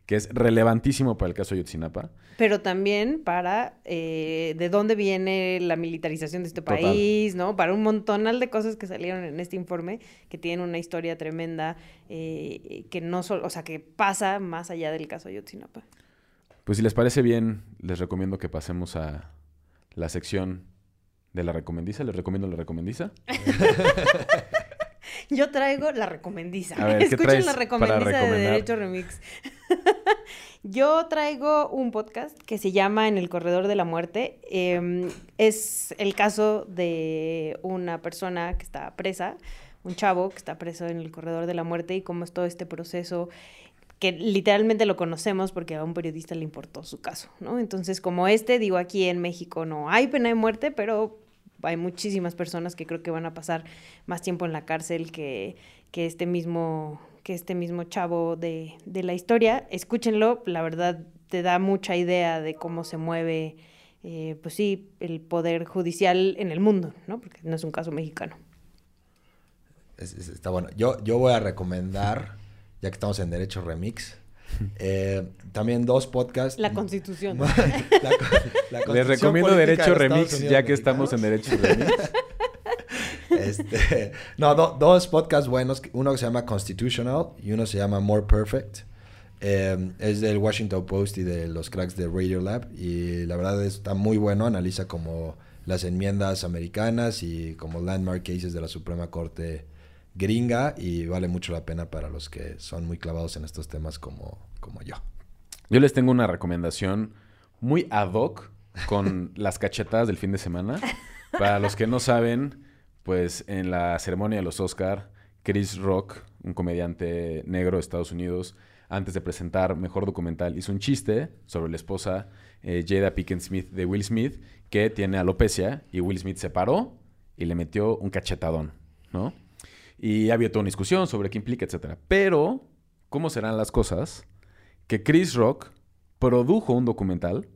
que es relevantísimo para el caso Ayotzinapa. Pero también para eh, de dónde viene la militarización de este Total. país, ¿no? Para un montonal de cosas que salieron en este informe, que tienen una historia tremenda, eh, que no solo, o sea, que pasa más allá del caso Ayotzinapa. Pues si les parece bien, les recomiendo que pasemos a la sección de la recomendiza. Les recomiendo la recomendiza. Yo traigo la recomendiza. A ver, ¿qué Escuchen la recomendiza de? Derecho Remix. Yo traigo un podcast que se llama En el Corredor de la Muerte. Eh, es el caso de una persona que está presa, un chavo que está preso en el Corredor de la Muerte y cómo es todo este proceso que literalmente lo conocemos porque a un periodista le importó su caso, ¿no? Entonces, como este, digo, aquí en México no hay pena de muerte, pero hay muchísimas personas que creo que van a pasar más tiempo en la cárcel que, que este mismo que este mismo chavo de, de la historia. Escúchenlo, la verdad te da mucha idea de cómo se mueve, eh, pues sí, el poder judicial en el mundo, ¿no? Porque no es un caso mexicano. Es- es- está bueno. Yo, yo voy a recomendar, ya que estamos en Derecho Remix, eh, también dos podcasts. La Constitución. La con- la Les recomiendo Derecho de Remix, Unidos ya que estamos en. Derecho Remix. Este, no, do- dos podcasts buenos. Uno que se llama Constitutional y uno se llama More Perfect. Eh, es del Washington Post y de los cracks de Radiolab. Y la verdad está muy bueno. Analiza como las enmiendas americanas y como landmark cases de la Suprema Corte gringa. Y vale mucho la pena para los que son muy clavados en estos temas como, como yo. Yo les tengo una recomendación muy ad hoc con las cachetadas del fin de semana. Para los que no saben, pues en la ceremonia de los Oscar, Chris Rock, un comediante negro de Estados Unidos, antes de presentar Mejor Documental, hizo un chiste sobre la esposa eh, Jada Pinkett Smith de Will Smith, que tiene alopecia, y Will Smith se paró y le metió un cachetadón, ¿no? Y había toda una discusión sobre qué implica, etcétera. Pero, ¿cómo serán las cosas? que Chris Rock produjo un documental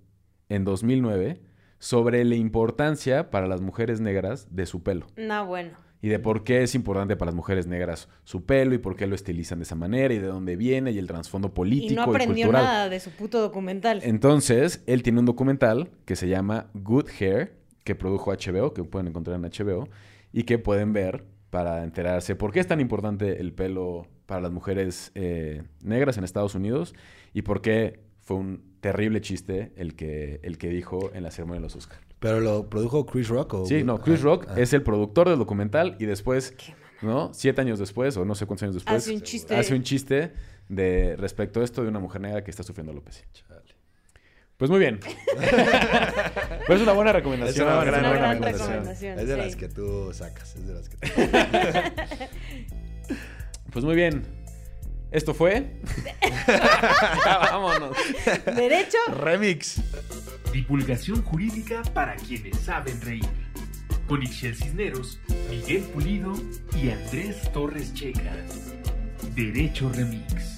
en 2009 sobre la importancia para las mujeres negras de su pelo. No, bueno. y de por qué es importante para las mujeres negras su pelo y por qué lo estilizan de esa manera y de dónde viene y el trasfondo político Y y, no aprendió cultural. nada de su puto documental. Entonces, él tiene un documental que se llama Good Hair, que produjo HBO, que pueden encontrar en HBO, y que pueden ver para enterarse por qué es tan importante el pelo para las mujeres eh, negras en Estados Unidos y por qué fue un terrible chiste el que, el que dijo en la ceremonia de los Oscars. ¿Pero lo produjo Chris Rock o...? Sí, no, Chris Ah, Rock ah. es el productor del documental y después, ¿no? Siete años después, o no sé cuántos años después, Hace un chiste. hace un chiste de respecto a esto de una mujer negra que está sufriendo alopecia. Pues muy bien. pues es una buena recomendación. Es una gran, una gran recomendación. recomendación, Es de sí. las que tú sacas. Es de las que tú... Pues muy bien. Esto fue. Ya vámonos. Derecho. Remix. Divulgación jurídica para quienes saben reír. Con Ixel Cisneros, Miguel Pulido y Andrés Torres Checa. Derecho Remix.